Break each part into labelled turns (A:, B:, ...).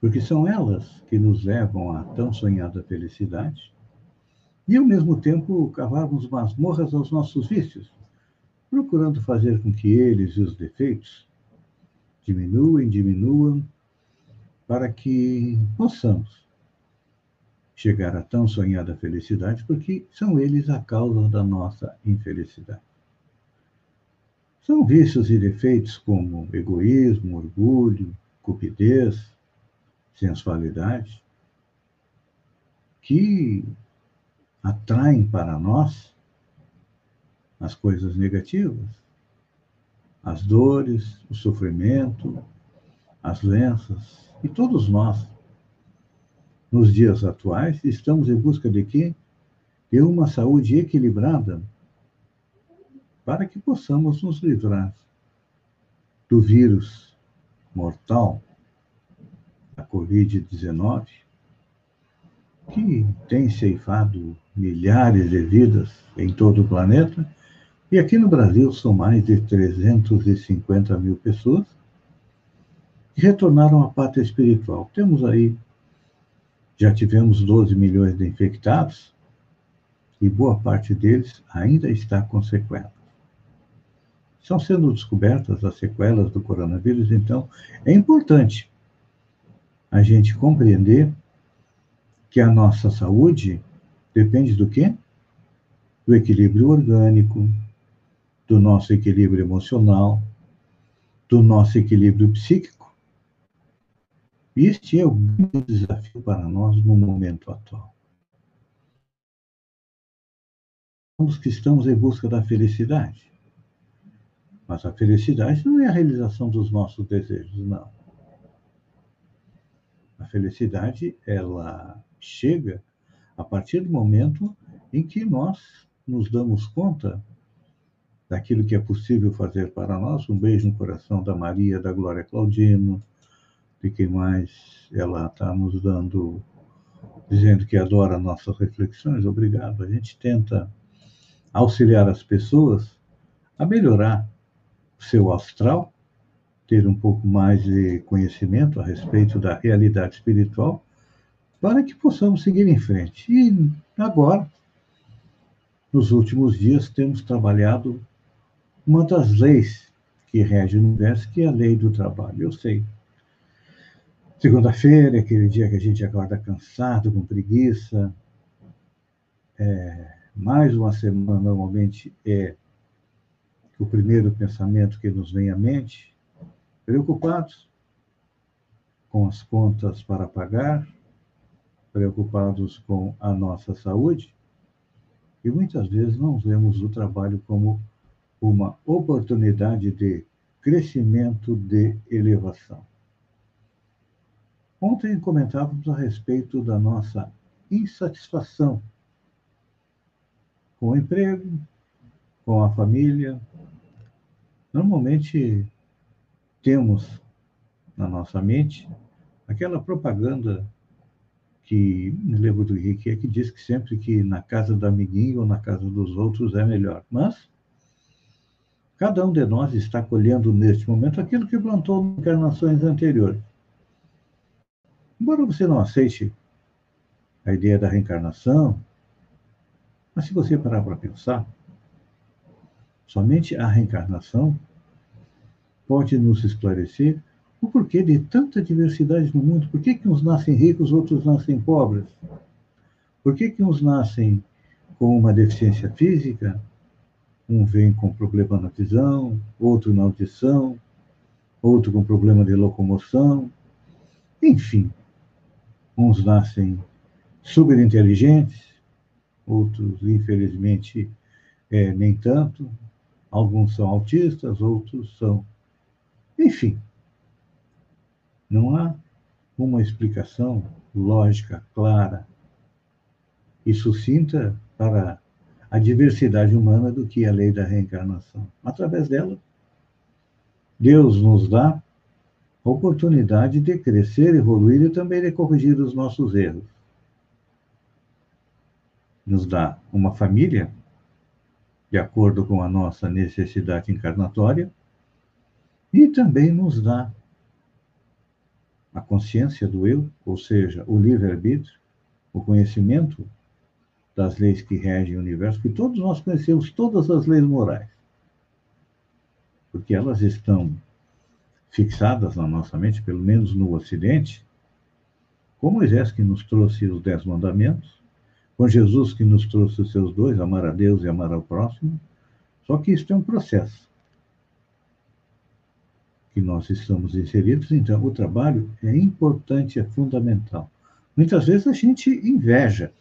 A: porque são elas que nos levam à tão sonhada felicidade, e ao mesmo tempo cavarmos masmorras aos nossos vícios, procurando fazer com que eles e os defeitos diminuem, diminuam, para que possamos chegar à tão sonhada felicidade, porque são eles a causa da nossa infelicidade. São vícios e defeitos como egoísmo, orgulho, cupidez, sensualidade, que atraem para nós as coisas negativas, as dores, o sofrimento, as doenças. E todos nós, nos dias atuais, estamos em busca de quê? De uma saúde equilibrada para que possamos nos livrar do vírus mortal a Covid-19, que tem ceifado milhares de vidas em todo o planeta, e aqui no Brasil são mais de 350 mil pessoas que retornaram à pátria espiritual. Temos aí, já tivemos 12 milhões de infectados, e boa parte deles ainda está com sequelas. Estão sendo descobertas as sequelas do coronavírus, então é importante a gente compreender que a nossa saúde depende do quê? Do equilíbrio orgânico, do nosso equilíbrio emocional, do nosso equilíbrio psíquico. Este é o grande desafio para nós no momento atual. Somos que estamos em busca da felicidade. Mas a felicidade não é a realização dos nossos desejos, não. A felicidade, ela chega a partir do momento em que nós nos damos conta daquilo que é possível fazer para nós. Um beijo no coração da Maria, da Glória Claudino, de quem mais ela está nos dando, dizendo que adora nossas reflexões. Obrigado. A gente tenta auxiliar as pessoas a melhorar o seu astral ter um pouco mais de conhecimento a respeito da realidade espiritual, para que possamos seguir em frente. E agora, nos últimos dias, temos trabalhado uma das leis que rege o universo, que é a lei do trabalho. Eu sei. Segunda-feira é aquele dia que a gente acorda cansado, com preguiça. É, mais uma semana, normalmente, é o primeiro pensamento que nos vem à mente preocupados com as contas para pagar, preocupados com a nossa saúde, e muitas vezes não vemos o trabalho como uma oportunidade de crescimento, de elevação. Ontem comentávamos a respeito da nossa insatisfação com o emprego, com a família. Normalmente temos na nossa mente aquela propaganda que me lembro do Henrique, é que diz que sempre que na casa do amiguinho ou na casa dos outros é melhor. Mas cada um de nós está colhendo neste momento aquilo que plantou em encarnações anteriores. Embora você não aceite a ideia da reencarnação, mas se você parar para pensar, somente a reencarnação pode nos esclarecer o porquê de tanta diversidade no mundo? Por que, que uns nascem ricos, outros nascem pobres? Por que, que uns nascem com uma deficiência física, um vem com problema na visão, outro na audição, outro com problema de locomoção, enfim, uns nascem super inteligentes, outros, infelizmente, é, nem tanto, alguns são autistas, outros são enfim, não há uma explicação lógica, clara e sucinta para a diversidade humana do que é a lei da reencarnação. Através dela, Deus nos dá a oportunidade de crescer, evoluir e também de corrigir os nossos erros. Nos dá uma família, de acordo com a nossa necessidade encarnatória, e também nos dá a consciência do eu, ou seja, o livre-arbítrio, o conhecimento das leis que regem o universo, que todos nós conhecemos todas as leis morais, porque elas estão fixadas na nossa mente, pelo menos no Ocidente, com Moisés que nos trouxe os dez mandamentos, com Jesus que nos trouxe os seus dois, amar a Deus e amar ao próximo, só que isso é um processo que nós estamos inseridos, então o trabalho é importante, é fundamental. Muitas vezes a gente inveja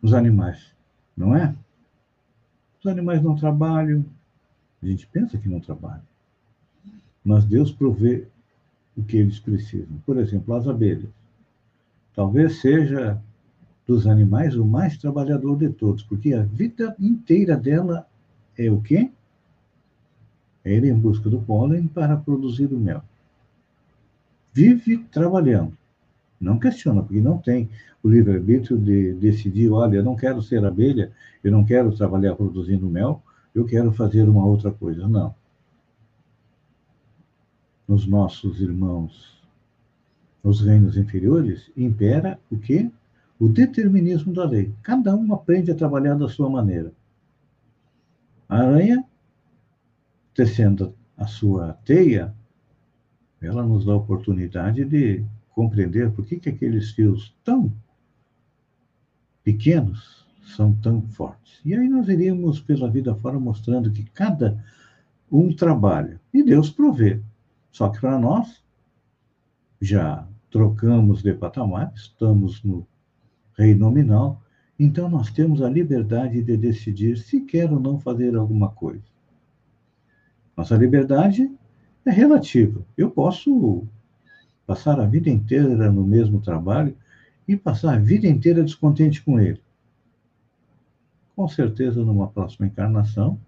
A: os animais, não é? Os animais não trabalham, a gente pensa que não trabalham, mas Deus provê o que eles precisam. Por exemplo, as abelhas. Talvez seja dos animais o mais trabalhador de todos, porque a vida inteira dela é o quê? Ir em busca do pólen para produzir o mel. Vive trabalhando. Não questiona, porque não tem o livre-arbítrio de decidir, olha, eu não quero ser abelha, eu não quero trabalhar produzindo mel, eu quero fazer uma outra coisa. Não. Nos nossos irmãos, nos reinos inferiores, impera o quê? O determinismo da lei. Cada um aprende a trabalhar da sua maneira. A aranha tecendo a sua teia, ela nos dá a oportunidade de compreender por que, que aqueles fios tão pequenos são tão fortes. E aí nós iríamos pela vida fora mostrando que cada um trabalha e Deus provê. Só que para nós, já trocamos de patamar, estamos no rei nominal, então nós temos a liberdade de decidir se quer ou não fazer alguma coisa. Nossa liberdade é relativa. Eu posso passar a vida inteira no mesmo trabalho e passar a vida inteira descontente com ele. Com certeza, numa próxima encarnação,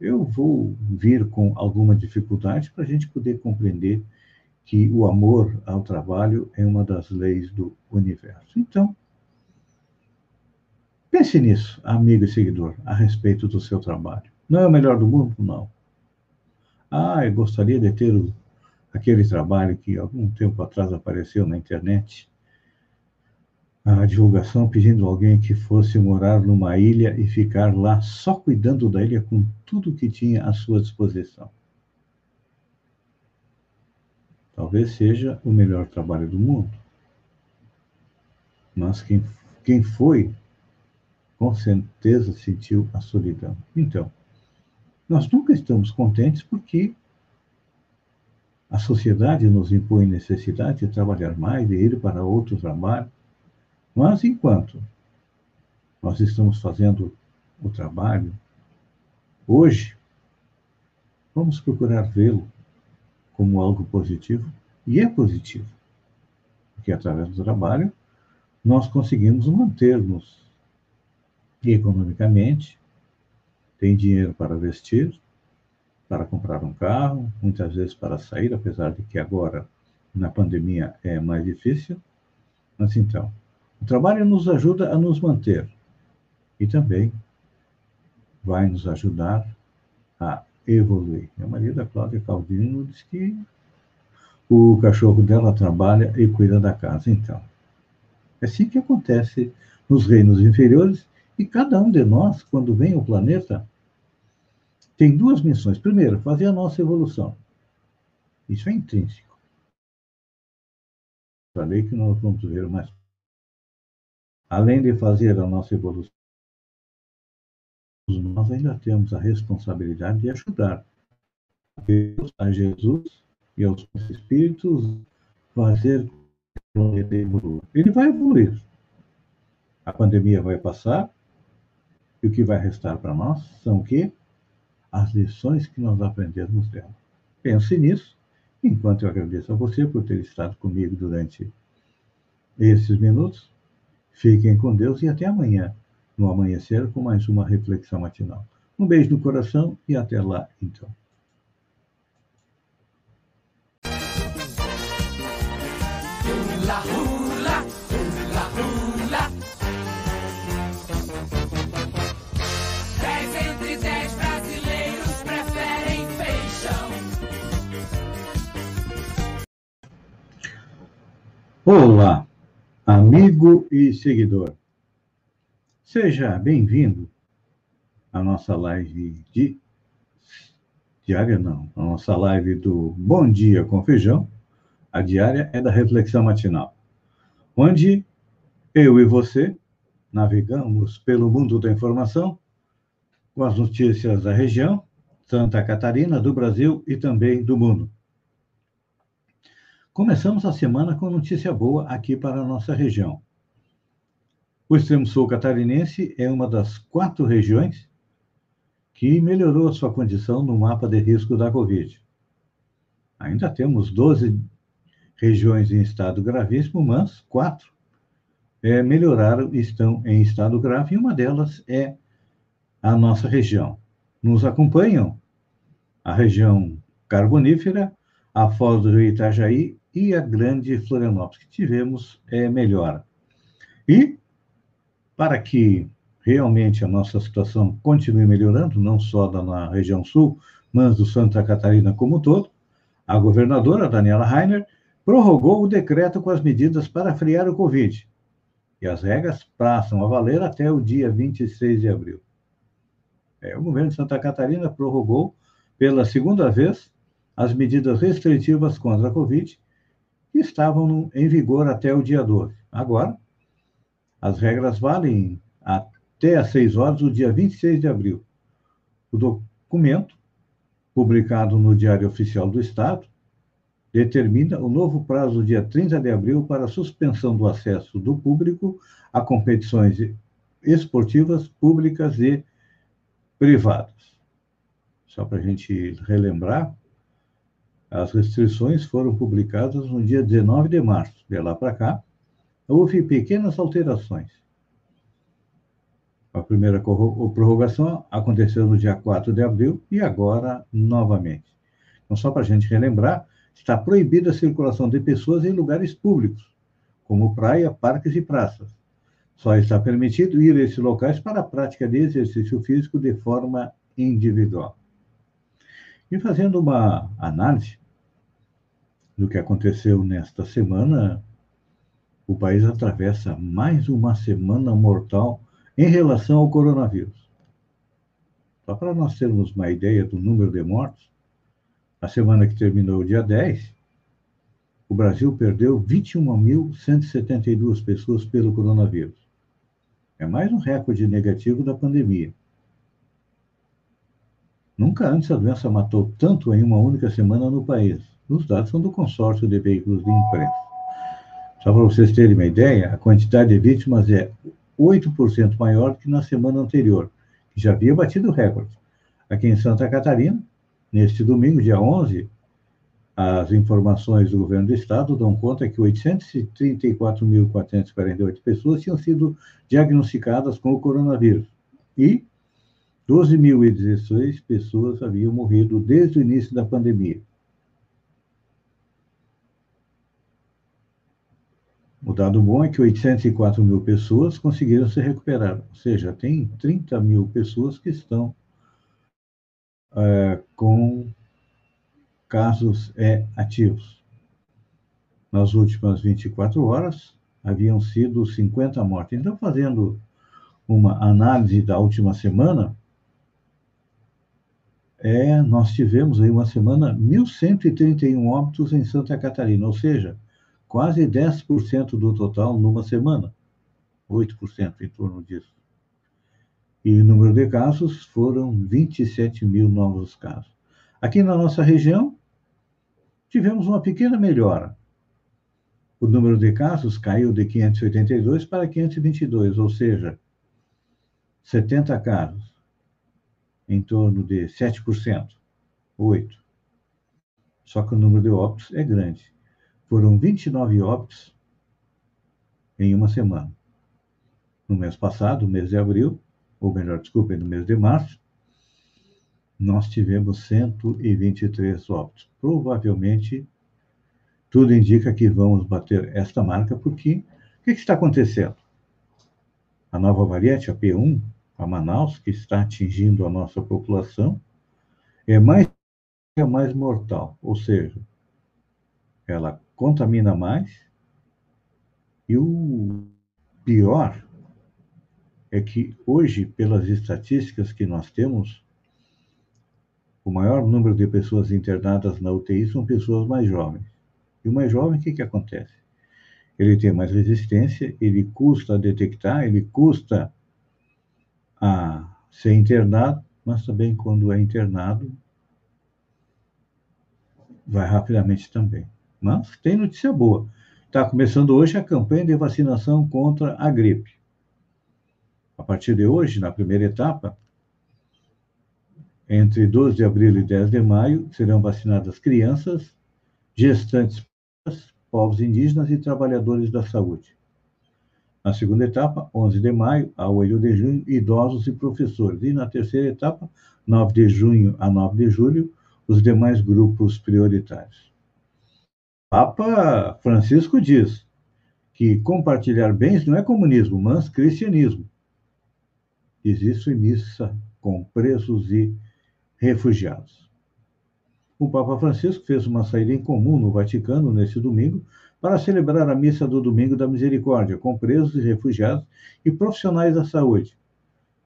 A: eu vou vir com alguma dificuldade para a gente poder compreender que o amor ao trabalho é uma das leis do universo. Então, pense nisso, amigo e seguidor, a respeito do seu trabalho. Não é o melhor do mundo? Não. Ah, eu gostaria de ter o, aquele trabalho que algum tempo atrás apareceu na internet, a divulgação pedindo alguém que fosse morar numa ilha e ficar lá só cuidando da ilha com tudo que tinha à sua disposição. Talvez seja o melhor trabalho do mundo. Mas quem, quem foi, com certeza sentiu a solidão. Então, nós nunca estamos contentes porque a sociedade nos impõe necessidade de trabalhar mais, de ir para outro trabalho. Mas enquanto nós estamos fazendo o trabalho, hoje, vamos procurar vê-lo como algo positivo, e é positivo, porque através do trabalho nós conseguimos manter-nos economicamente, tem dinheiro para vestir, para comprar um carro, muitas vezes para sair, apesar de que agora, na pandemia, é mais difícil. Mas então, o trabalho nos ajuda a nos manter e também vai nos ajudar a evoluir. Minha marido, a Cláudia Caldino, diz que o cachorro dela trabalha e cuida da casa. Então, é assim que acontece nos reinos inferiores e cada um de nós, quando vem ao planeta, tem duas missões. Primeiro, fazer a nossa evolução. Isso é intrínseco. Falei que nós vamos ver mais. Além de fazer a nossa evolução, nós ainda temos a responsabilidade de ajudar a Deus, a Jesus e aos espíritos fazer ele vai evoluir. A pandemia vai passar, e o que vai restar para nós são o quê? As lições que nós aprendemos dela. Pense nisso Enquanto eu agradeço a você por ter estado comigo durante esses minutos, fiquem com Deus e até amanhã, no amanhecer, com mais uma reflexão matinal. Um beijo no coração e até lá, então. Olá, amigo e seguidor. Seja bem-vindo à nossa live de diária não, a nossa live do Bom Dia com Feijão. A diária é da reflexão matinal, onde eu e você navegamos pelo mundo da informação com as notícias da região, Santa Catarina, do Brasil e também do mundo. Começamos a semana com notícia boa aqui para a nossa região. O extremo sul catarinense é uma das quatro regiões que melhorou a sua condição no mapa de risco da Covid. Ainda temos 12 regiões em estado gravíssimo, mas quatro é, melhoraram e estão em estado grave, e uma delas é a nossa região. Nos acompanham a região carbonífera, a Foz do Rio Itajaí e a grande Florianópolis, que tivemos é, melhora. E, para que realmente a nossa situação continue melhorando, não só da, na região sul, mas do Santa Catarina como um todo, a governadora Daniela Rainer prorrogou o decreto com as medidas para frear o Covid. E as regras passam a valer até o dia 26 de abril. É, o governo de Santa Catarina prorrogou pela segunda vez as medidas restritivas contra a Covid que estavam em vigor até o dia 12. Agora, as regras valem até às 6 horas do dia 26 de abril. O documento, publicado no Diário Oficial do Estado, determina o novo prazo dia 30 de abril para a suspensão do acesso do público a competições esportivas públicas e privadas. Só para a gente relembrar, as restrições foram publicadas no dia 19 de março. De lá para cá, houve pequenas alterações. A primeira prorrogação aconteceu no dia 4 de abril e agora novamente. Então, só para a gente relembrar, está proibida a circulação de pessoas em lugares públicos, como praia, parques e praças. Só está permitido ir a esses locais para a prática de exercício físico de forma individual. E fazendo uma análise do que aconteceu nesta semana, o país atravessa mais uma semana mortal em relação ao coronavírus. Só para nós termos uma ideia do número de mortos, a semana que terminou, dia 10, o Brasil perdeu 21.172 pessoas pelo coronavírus. É mais um recorde negativo da pandemia. Nunca antes a doença matou tanto em uma única semana no país. Os dados são do consórcio de veículos de imprensa. Só para vocês terem uma ideia, a quantidade de vítimas é 8% maior que na semana anterior, que já havia batido o recorde. Aqui em Santa Catarina, neste domingo, dia 11, as informações do governo do estado dão conta que 834.448 pessoas tinham sido diagnosticadas com o coronavírus e 12.016 pessoas haviam morrido desde o início da pandemia. O dado bom é que 804 mil pessoas conseguiram se recuperar, ou seja, tem 30 mil pessoas que estão é, com casos é, ativos. Nas últimas 24 horas, haviam sido 50 mortes. Então, fazendo uma análise da última semana, é, nós tivemos aí uma semana 1.131 óbitos em Santa Catarina, ou seja, quase 10% do total numa semana, 8% em torno disso. E o número de casos foram 27 mil novos casos. Aqui na nossa região, tivemos uma pequena melhora. O número de casos caiu de 582 para 522, ou seja, 70 casos em torno de 7%, 8%. Só que o número de óbitos é grande. Foram 29 óbitos em uma semana. No mês passado, mês de abril, ou melhor, desculpe, no mês de março, nós tivemos 123 óbitos. Provavelmente, tudo indica que vamos bater esta marca, porque o que está acontecendo? A nova variante, a P1, a Manaus, que está atingindo a nossa população, é mais, é mais mortal, ou seja, ela contamina mais e o pior é que hoje, pelas estatísticas que nós temos, o maior número de pessoas internadas na UTI são pessoas mais jovens. E o mais jovem, o que, que acontece? Ele tem mais resistência, ele custa detectar, ele custa a ser internado, mas também quando é internado, vai rapidamente também. Mas tem notícia boa. Está começando hoje a campanha de vacinação contra a gripe. A partir de hoje, na primeira etapa, entre 12 de abril e 10 de maio, serão vacinadas crianças, gestantes, povos indígenas e trabalhadores da saúde. Na segunda etapa, 11 de maio a 8 de junho, idosos e professores. E na terceira etapa, 9 de junho a 9 de julho, os demais grupos prioritários. Papa Francisco diz que compartilhar bens não é comunismo, mas cristianismo. Existe missa com presos e refugiados. O Papa Francisco fez uma saída em comum no Vaticano neste domingo para celebrar a missa do Domingo da Misericórdia com presos e refugiados e profissionais da saúde.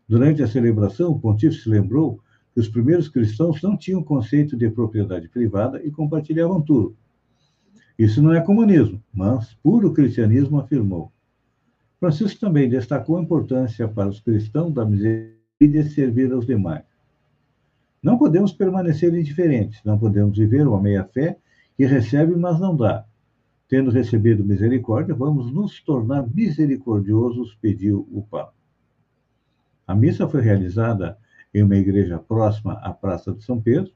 A: Durante a celebração, o pontífice lembrou que os primeiros cristãos não tinham conceito de propriedade privada e compartilhavam tudo. Isso não é comunismo, mas puro cristianismo, afirmou. Francisco também destacou a importância para os cristãos da misericórdia de servir aos demais. Não podemos permanecer indiferentes, não podemos viver uma meia-fé que recebe, mas não dá. Tendo recebido misericórdia, vamos nos tornar misericordiosos, pediu o Papa. A missa foi realizada em uma igreja próxima à Praça de São Pedro,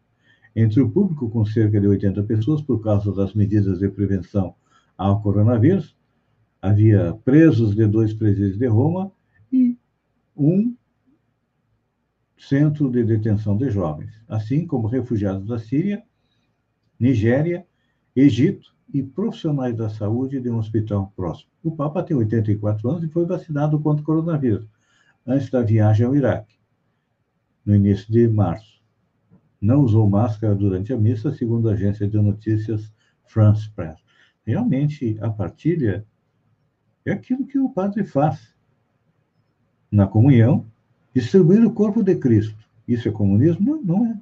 A: entre o público com cerca de 80 pessoas por causa das medidas de prevenção ao coronavírus. Havia presos de dois presídios de Roma e um centro de detenção de jovens, assim como refugiados da Síria, Nigéria, Egito e profissionais da saúde de um hospital próximo. O Papa tem 84 anos e foi vacinado contra o coronavírus antes da viagem ao Iraque, no início de março. Não usou máscara durante a missa, segundo a agência de notícias France Press. Realmente, a partilha é aquilo que o padre faz na comunhão Distribuir o corpo de Cristo. Isso é comunismo? Não, não é.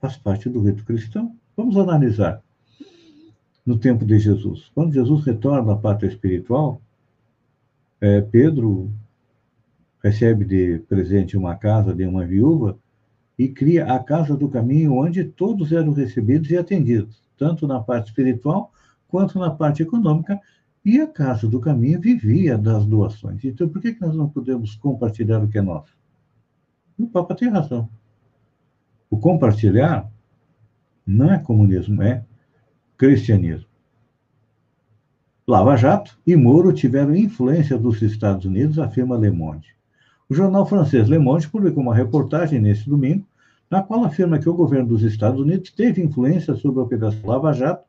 A: Faz parte do rito cristão. Vamos analisar. No tempo de Jesus, quando Jesus retorna à pátria espiritual, é, Pedro recebe de presente uma casa de uma viúva e cria a casa do caminho onde todos eram recebidos e atendidos, tanto na parte espiritual quanto na parte econômica, e a Casa do Caminho vivia das doações. Então, por que, que nós não podemos compartilhar o que é nosso? O Papa tem razão. O compartilhar não é comunismo, é cristianismo. Lava Jato e Moro tiveram influência dos Estados Unidos, afirma Le Monde. O jornal francês Le Monde publicou uma reportagem neste domingo, na qual afirma que o governo dos Estados Unidos teve influência sobre a Operação Lava Jato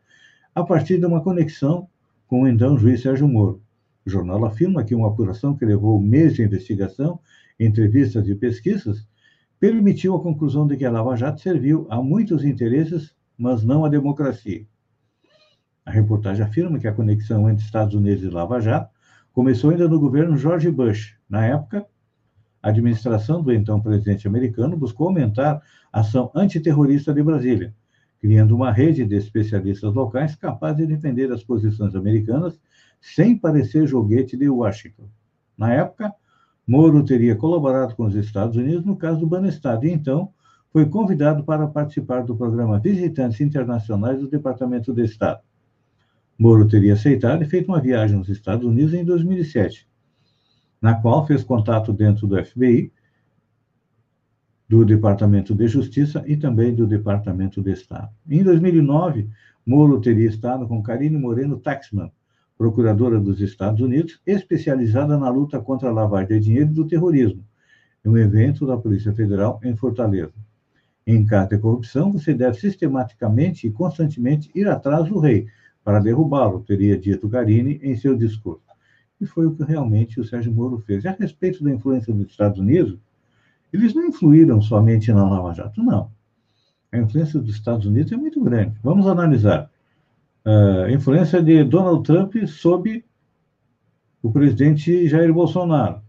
A: a partir de uma conexão com o então juiz Sérgio Moro. O jornal afirma que uma apuração que levou meses de investigação, entrevistas e pesquisas, permitiu a conclusão de que a Lava Jato serviu a muitos interesses, mas não à democracia. A reportagem afirma que a conexão entre Estados Unidos e Lava Jato começou ainda no governo George Bush. Na época, a administração do então presidente americano buscou aumentar a ação antiterrorista de Brasília, criando uma rede de especialistas locais capaz de defender as posições americanas sem parecer joguete de Washington. Na época, Moro teria colaborado com os Estados Unidos no caso do Banestado e então foi convidado para participar do programa Visitantes Internacionais do Departamento de Estado. Moro teria aceitado e feito uma viagem aos Estados Unidos em 2007, na qual fez contato dentro do FBI do Departamento de Justiça e também do Departamento de Estado. Em 2009, Moro teria estado com Karine Moreno Taxman, procuradora dos Estados Unidos, especializada na luta contra a lavagem de dinheiro e do terrorismo, em um evento da Polícia Federal em Fortaleza. Em caso de corrupção, você deve sistematicamente e constantemente ir atrás do rei para derrubá-lo, teria dito Karine em seu discurso. E foi o que realmente o Sérgio Moro fez. E a respeito da influência dos Estados Unidos, eles não influíram somente na Lava Jato, não. A influência dos Estados Unidos é muito grande. Vamos analisar. Uh, a influência de Donald Trump sob o presidente Jair Bolsonaro.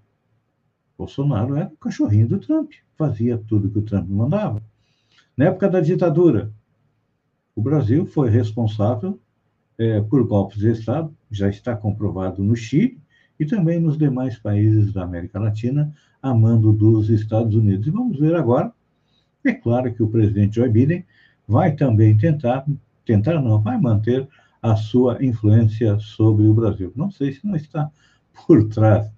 A: Bolsonaro era o cachorrinho do Trump, fazia tudo que o Trump mandava. Na época da ditadura, o Brasil foi responsável é, por golpes de Estado, já está comprovado no Chile e também nos demais países da América Latina, a mando dos Estados Unidos. E vamos ver agora. É claro que o presidente Joe Biden vai também tentar, tentar não, vai manter a sua influência sobre o Brasil. Não sei se não está por trás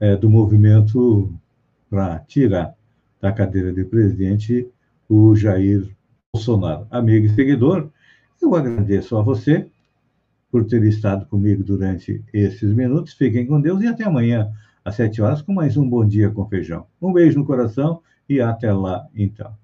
A: é, do movimento para tirar da cadeira de presidente o Jair Bolsonaro. Amigo e seguidor, eu agradeço a você por ter estado comigo durante esses minutos. Fiquem com Deus e até amanhã, às sete horas, com mais um Bom Dia com Feijão. Um beijo no coração e até lá, então.